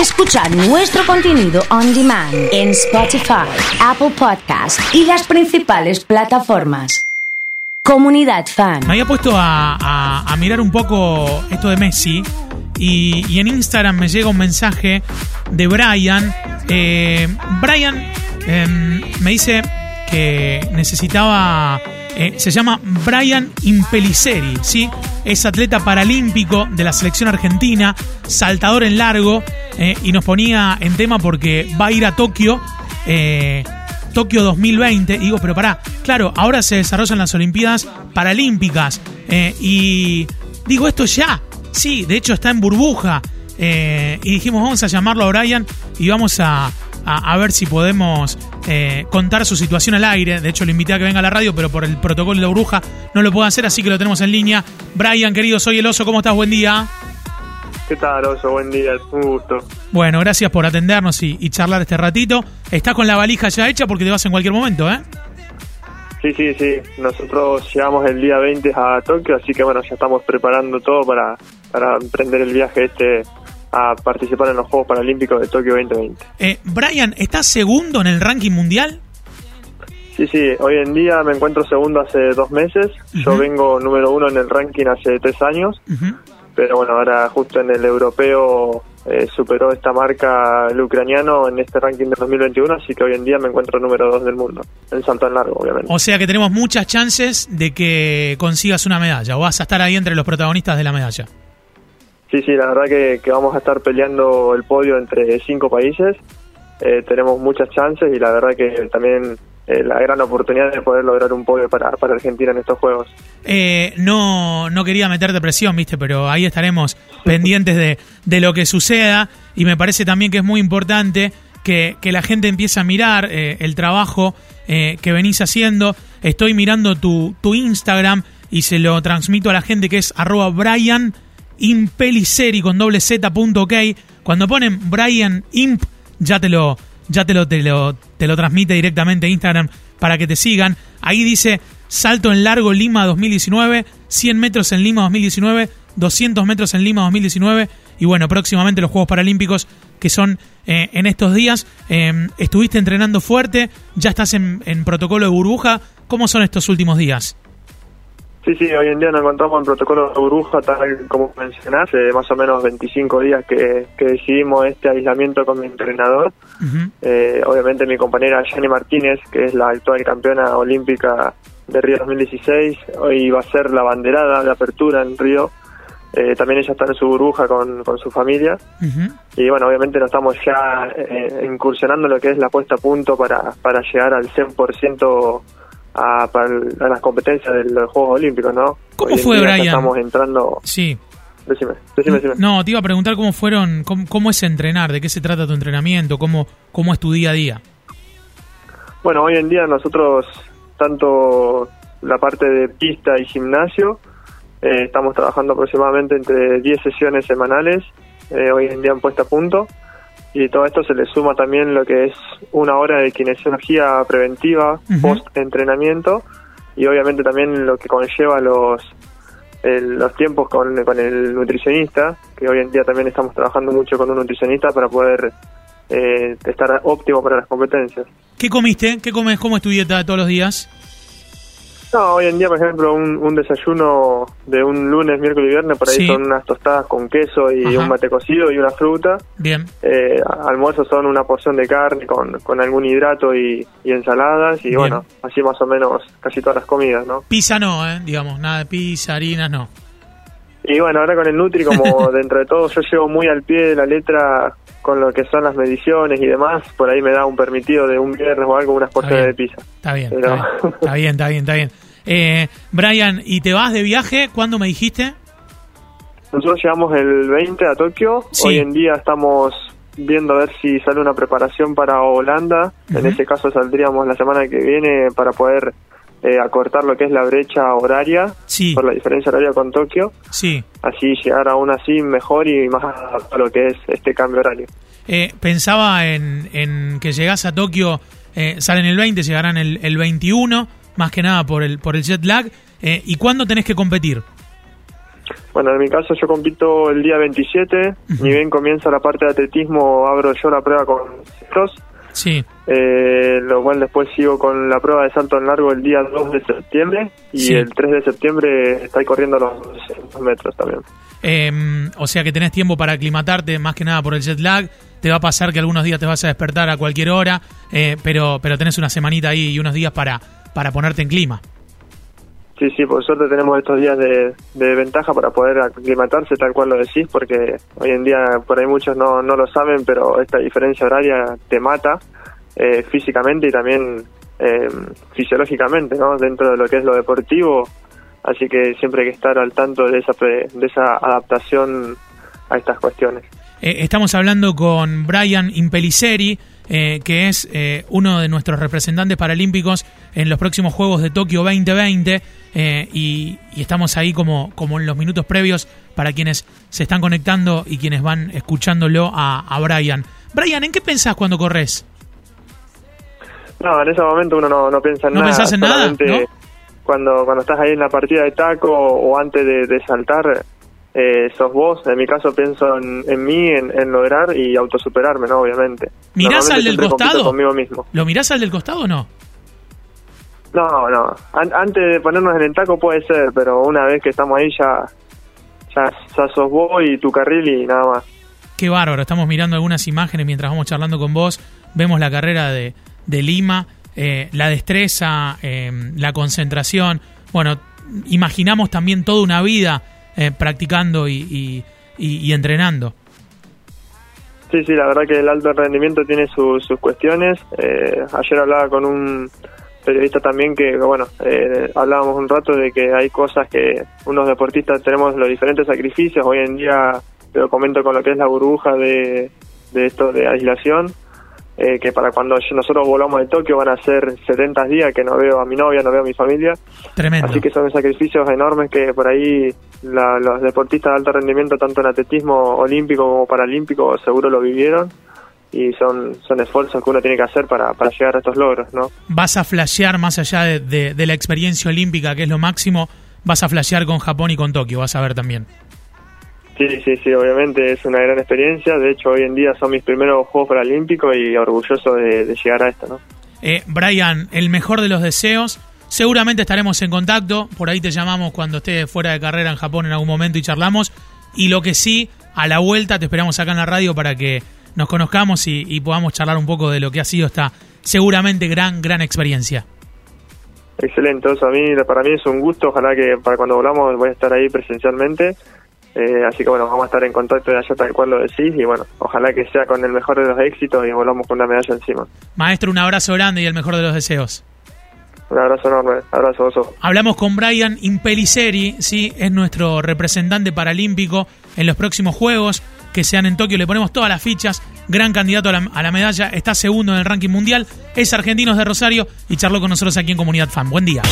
Escuchar nuestro contenido on demand en Spotify, Apple Podcast y las principales plataformas. Comunidad Fan. Me había puesto a, mirar un poco esto de Messi y, y en Instagram me llega un mensaje de Brian. Eh, Brian em, me dice que necesitaba... eh, se llama Brian Impeliceri, ¿sí? Es atleta paralímpico de la selección argentina, saltador en largo, eh, y nos ponía en tema porque va a ir a Tokio eh, Tokio 2020. Y digo, pero pará, claro, ahora se desarrollan las Olimpiadas Paralímpicas. eh, y digo, esto ya. Sí, de hecho está en burbuja. eh, y dijimos, vamos a llamarlo a Brian y vamos a, a- ver si podemos eh, contar su situación al aire. De hecho, le invité a que venga a la radio, pero por el protocolo de burbuja no lo puedo hacer, así que lo tenemos en línea. Brian, querido, soy el oso, ¿cómo estás? Buen día. ¿Qué tal, Oso? Buen día, un gusto. Bueno, gracias por atendernos y, y charlar este ratito. Estás con la valija ya hecha porque te vas en cualquier momento, ¿eh? Sí, sí, sí. Nosotros llegamos el día 20 a Tokio, así que bueno, ya estamos preparando todo para, para emprender el viaje este a participar en los Juegos Paralímpicos de Tokio 2020. Eh, Brian, ¿estás segundo en el ranking mundial? Sí, sí, hoy en día me encuentro segundo hace dos meses. Yo vengo número uno en el ranking hace tres años, Ujú. Pero bueno, ahora justo en el europeo eh, superó esta marca el ucraniano en este ranking de 2021, así que hoy en día me encuentro número dos del mundo, en salto en largo, obviamente. O sea que tenemos muchas chances de que consigas una medalla o vas a estar ahí entre los protagonistas de la medalla. Sí, sí, la verdad que, que vamos a estar peleando el podio entre cinco países. Eh, tenemos muchas chances y la verdad que también eh, la gran oportunidad de poder lograr un podio para, para Argentina en estos Juegos. Eh, no, no quería meterte presión, viste, pero ahí estaremos pendientes de, de lo que suceda y me parece también que es muy importante que, que la gente empiece a mirar eh, el trabajo eh, que venís haciendo. Estoy mirando tu, tu Instagram y se lo transmito a la gente que es arroba Brian Impeliceri con doble z punto. Cuando ponen Brian Imp, ya te lo, ya te lo, te lo, te lo transmite directamente Instagram para que te sigan. Ahí dice salto en largo Lima 2019, 100 metros en Lima 2019, 200 metros en Lima 2019 y bueno, próximamente los Juegos Paralímpicos que son eh, en estos días. Eh, estuviste entrenando fuerte, ya estás en, en protocolo de burbuja. ¿Cómo son estos últimos días? Sí, sí, hoy en día nos encontramos en protocolo de burbuja, tal como mencionás, hace más o menos 25 días que, que decidimos este aislamiento con mi entrenador. Eh, obviamente mi compañera Jenny Martínez, que es la actual campeona olímpica de Río 2016, hoy va a ser la banderada de apertura en Río. Eh, también ella está en su burbuja con, con su familia. Y bueno, obviamente nos estamos ya eh, incursionando en lo que es la puesta a punto para, para llegar al 100% a, para el- a las competencias de los Juegos Olímpicos, ¿no? ¿Cómo Hoy fue, Brian? Estamos entrando... Sí. Decime, decime, decime. No, te iba a preguntar cómo fueron, cómo, cómo es entrenar, de qué se trata tu entrenamiento, cómo, cómo es tu día a día. Bueno, hoy en día nosotros, tanto la parte de pista y gimnasio, eh, estamos trabajando aproximadamente entre 10 sesiones semanales, eh, hoy en día en puesta a punto, y todo esto se le suma también lo que es una hora de kinesiología preventiva Ujú. post-entrenamiento, y obviamente también lo que conlleva los el- los tiempos con, con el nutricionista, que hoy en día también estamos trabajando mucho con un nutricionista para poder eh, estar óptimo para las competencias. ¿Qué comiste? ¿Qué comes? ¿Cómo es tu dieta todos los días? No, hoy en día, por ejemplo, un, un desayuno de un lunes, miércoles y viernes, por ahí Sí. son unas tostadas con queso y Ajá. un mate cocido y una fruta. Bien. Eh, a- almuerzos son una porción de carne con, con algún hidrato y, y ensaladas. Y Bien. bueno, así más o menos casi todas las comidas, ¿no? Pizza no, ¿eh? Digamos, nada de pizza, harinas, no. Y bueno, ahora con el Nutri, como dentro de todo yo llevo muy al pie de la letra con lo que son las mediciones y demás, por ahí me da un permitido de un viernes o algo, unas porciones de pizza. Está bien, Pero- está bien, está bien, está bien. Eh, Brian, ¿y te vas de viaje? ¿Cuándo me dijiste? Nosotros llegamos el 20 a Tokio. Sí. Hoy en día estamos viendo a ver si sale una preparación para Holanda. En ese caso saldríamos la semana que viene para poder eh, acortar lo que es la brecha horaria Sí. por la diferencia horaria con Tokio. Sí. Así llegar aún así mejor y más a lo que es este cambio horario. Eh, pensaba en, en que llegás a Tokio, eh, salen el 20, llegarán el, el 21, más que nada por el, por el jet lag. Eh, ¿Y cuándo tenés que competir? Bueno, en mi caso yo compito el día 27, ni bien comienza la parte de atletismo, abro yo la prueba con cross. Sí. Eh, lo cual después sigo con la prueba de salto en largo el día 2 de septiembre y Sí. el 3 de septiembre estoy corriendo los 200 metros también. Eh, o sea que tenés tiempo para aclimatarte, más que nada por el jet lag. Te va a pasar que algunos días te vas a despertar a cualquier hora, eh, pero, pero tenés una semanita ahí y unos días para, para ponerte en clima. Sí, sí, por suerte tenemos estos días de, ventaja para poder aclimatarse tal cual lo decís, porque hoy en día por ahí muchos no, no lo saben, pero esta diferencia horaria te mata eh, físicamente y también eh, fisiológicamente, ¿no? Dentro de lo que es lo deportivo, así que siempre hay que estar al tanto de esa, de esa adaptación a estas cuestiones. Eh, estamos hablando con Brian Impeliceri, eh, que es eh, uno de nuestros representantes paralímpicos en los próximos Juegos de Tokio 2020. eh, y, y estamos ahí como, como en los minutos previos para quienes se están conectando y quienes van escuchándolo a, a Brian. Brian, ¿en qué pensás cuando corres? No, en ese momento uno no, no piensa en ¿No nada. pensás en nada, no? Cuando, cuando estás ahí en la partida de taco o antes de, de saltar, eh, sos vos. En mi caso pienso en, en mí, en, en lograr y autosuperarme, ¿no? Obviamente. ¿Mirás al del costado? conmigo mismo. ¿Lo mirás al del costado o no? No, no. An- antes de ponernos en el taco puede ser, pero una vez que estamos ahí ya, ya, ya sos vos y tu carril y nada más. Qué bárbaro, estamos mirando algunas imágenes mientras vamos charlando con vos. Vemos la carrera de, de Lima, eh, la destreza, eh, la concentración. Bueno, imaginamos también toda una vida eh, practicando y, y- y- y entrenando. Sí, sí, la verdad que el alto rendimiento tiene su- sus cuestiones. Eh, ayer hablaba con un periodista también que, bueno, eh, hablábamos un rato de que hay cosas que unos deportistas tenemos los diferentes sacrificios. Hoy en día, te lo comento con lo que es la burbuja de, de esto de aislación, eh, que para cuando nosotros volamos de Tokio van a ser 70 días que no veo a mi novia, no veo a mi familia. Tremendo. Así que son sacrificios enormes que por ahí la- los deportistas de alto rendimiento, tanto en atletismo olímpico como paralímpico, seguro lo vivieron y son, son esfuerzos que uno tiene que hacer para, para llegar a estos logros, ¿no? Vas a flashear más allá de, de- de la experiencia olímpica, que es lo máximo, vas a flashear con Japón y con Tokio, vas a ver también. Sí, sí, sí, obviamente es una gran experiencia. De hecho, hoy en día son mis primeros Juegos Paralímpicos y orgulloso de, de llegar a esto, ¿no? Eh, Brian, el mejor de los deseos. Seguramente estaremos en contacto. Por ahí te llamamos cuando estés fuera de carrera en Japón en algún momento y charlamos. Y lo que sí, a la vuelta te esperamos acá en la radio para que nos conozcamos y, y podamos charlar un poco de lo que ha sido esta seguramente gran, gran experiencia. Excelente, a mí, para mí es un gusto. Ojalá que para cuando volvamos voy a estar ahí presencialmente. Eh, así que bueno, vamos a estar en contacto de allá tal cual lo decís y bueno, ojalá que sea con el mejor de los éxitos y volvamos con una medalla encima. Maestro, un abrazo grande y el mejor de los deseos. Un abrazo enorme, abrazo oso. Hablamos con Brian Impeliceri, sí, es nuestro representante paralímpico en los próximos Juegos que sean en Tokio. Le ponemos todas las fichas, gran candidato a la, medalla, está segundo en el ranking mundial, es argentino es de Rosario y charló con nosotros aquí en Comunidad Fan. Buen día.